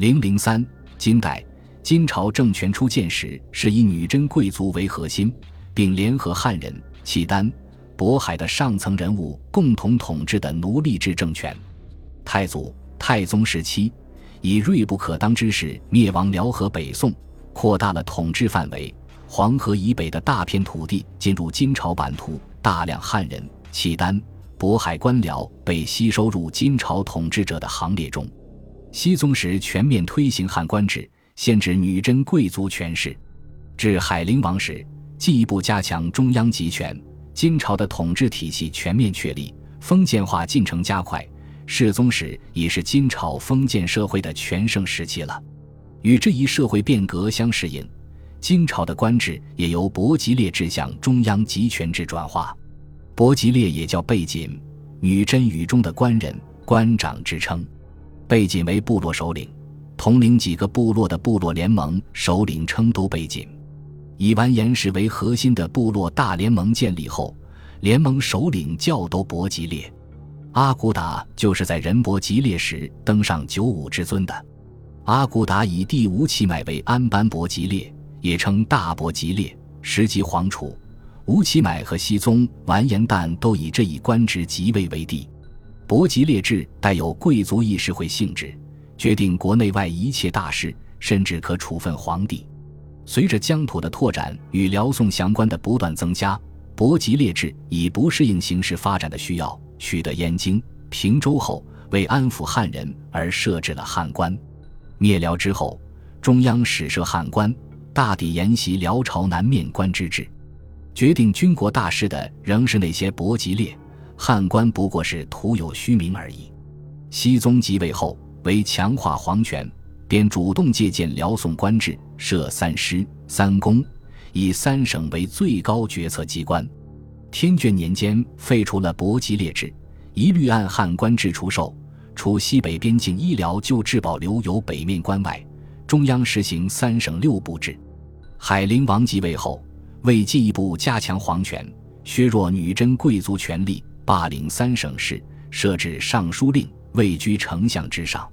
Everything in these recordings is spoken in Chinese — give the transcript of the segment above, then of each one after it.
零零三，金代金朝政权初建时，是以女真贵族为核心，并联合汉人、契丹、渤海的上层人物共同统治的奴隶制政权。太祖、太宗时期，以锐不可当之势灭亡辽和北宋，扩大了统治范围。黄河以北的大片土地进入金朝版图，大量汉人、契丹、渤海官僚被吸收入金朝统治者的行列中。熹宗时全面推行汉官制，限制女真贵族权势。至海陵王时，进一步加强中央集权，金朝的统治体系全面确立，封建化进程加快。世宗时已是金朝封建社会的全盛时期了。与这一社会变革相适应。金朝的官制也由伯吉列制向中央集权制转化，伯吉列也叫贝锦，女真语中的官人、官长之称。贝锦为部落首领，统领几个部落的部落联盟首领称都贝锦。以完颜氏为核心的部落大联盟建立后，联盟首领教都伯吉列。阿骨打就是在仁伯吉列时登上九五之尊的。阿骨打以弟吴乞买为安班伯吉列。也称大伯吉列，实即皇储。吴乞买和熹宗完颜旦都以这一官职即位为帝。伯吉列制带有贵族议事会性质，决定国内外一切大事，甚至可处分皇帝。随着疆土的拓展与辽宋相关的不断增加，伯吉列制以不适应形势发展的需要，取得燕京、平州后，为安抚汉人而设置了汉官。灭辽之后，中央始设汉官。大抵沿袭辽朝南面官之制，决定军国大事的仍是那些伯吉列汉官，不过是徒有虚名而已。熹宗即位后，为强化皇权，便主动借鉴辽宋官制，设三师三公，以三省为最高决策机关。天眷年间废除了伯吉列制，一律按汉官制出售，除西北边境医疗救治保留有北面关外。中央实行三省六部制，海陵王即位后，为进一步加强皇权，削弱女真贵族权力，罢领三省事，设置尚书令，位居丞相之上。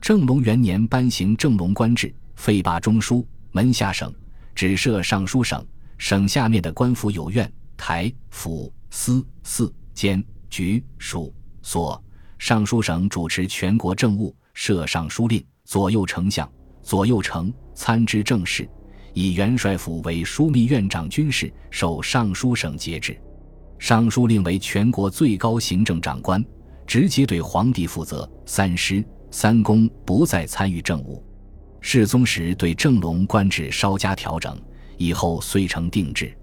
正隆元年颁行正隆官制，废罢中书门下省，只设尚书省。省下面的官府有院、台、府、司、寺、监、局、署、所。尚书省主持全国政务，设尚书令，左右丞相。左右丞参知政事，以元帅府为枢密院长军事，受尚书省节制。尚书令为全国最高行政长官，直接对皇帝负责。三师三公不再参与政务。世宗时对正隆官制稍加调整，以后遂成定制。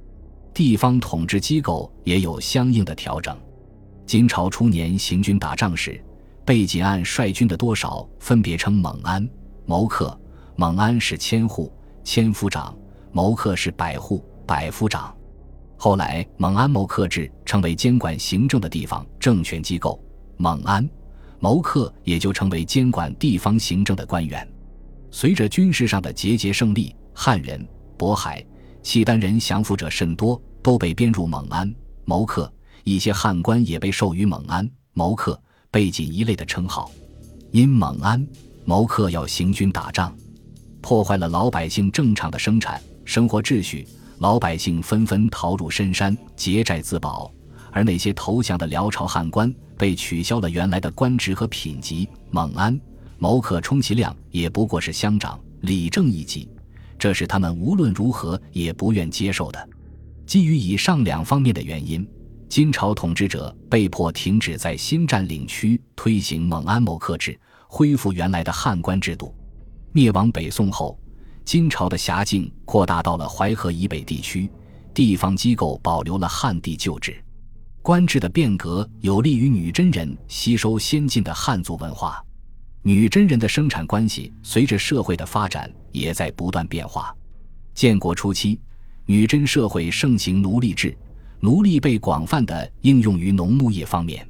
地方统治机构也有相应的调整。金朝初年行军打仗时，贝锦按率军的多少分别称蒙安、谋克。蒙安是千户千夫长，谋克是百户百夫长。后来蒙安谋克制成为监管行政的地方政权机构，蒙安谋克也就成为监管地方行政的官员。随着军事上的节节胜利，汉人、渤海、契丹人降服者甚多，都被编入蒙安谋克。一些汉官也被授予蒙安谋克、背景一类的称号。因蒙安谋克要行军打仗。破坏了老百姓正常的生产生活秩序，老百姓纷纷逃入深山结寨自保，而那些投降的辽朝汉官被取消了原来的官职和品级。蒙安、谋克充其量也不过是乡长、里正一级，这是他们无论如何也不愿接受的。基于以上两方面的原因，金朝统治者被迫停止在新占领区推行蒙安谋克制，恢复原来的汉官制度。灭亡北宋后，金朝的辖境扩大到了淮河以北地区，地方机构保留了汉地旧制，官制的变革有利于女真人吸收先进的汉族文化。女真人的生产关系随着社会的发展也在不断变化。建国初期，女真社会盛行奴隶制，奴隶被广泛的应用于农牧业方面。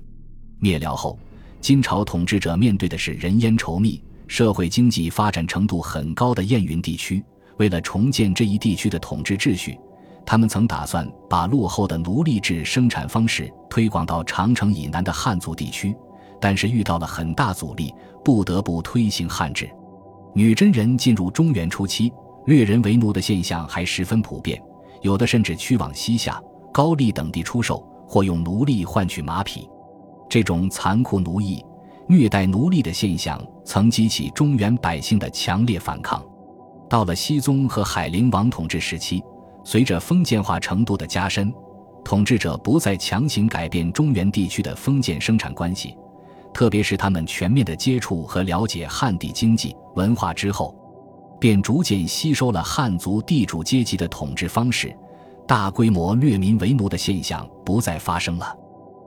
灭辽后，金朝统治者面对的是人烟稠密。社会经济发展程度很高的燕云地区，为了重建这一地区的统治秩序，他们曾打算把落后的奴隶制生产方式推广到长城以南的汉族地区，但是遇到了很大阻力，不得不推行汉制。女真人进入中原初期，掠人为奴的现象还十分普遍，有的甚至驱往西夏、高丽等地出售，或用奴隶换取马匹。这种残酷奴役、虐待奴隶的现象，曾激起中原百姓的强烈反抗。到了熹宗和海陵王统治时期，随着封建化程度的加深，统治者不再强行改变中原地区的封建生产关系，特别是他们全面的接触和了解汉地经济文化之后，便逐渐吸收了汉族地主阶级的统治方式，大规模掠民为奴的现象不再发生了。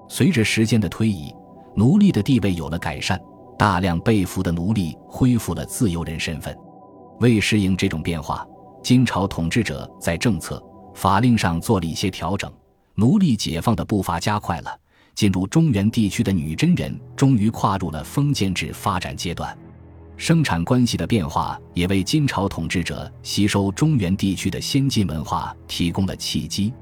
随着时间的推移，奴隶的地位有了改善，大量被俘的奴隶恢复了自由人身份。为适应这种变化，金朝统治者在政策、法令上做了一些调整，奴隶解放的步伐加快了。进入中原地区的女真人终于跨入了封建制发展阶段，生产关系的变化也为金朝统治者吸收中原地区的先进文化提供了契机。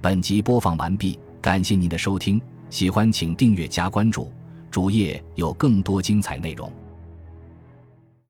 本集播放完毕，感谢您的收听，喜欢请订阅加关注，主页有更多精彩内容。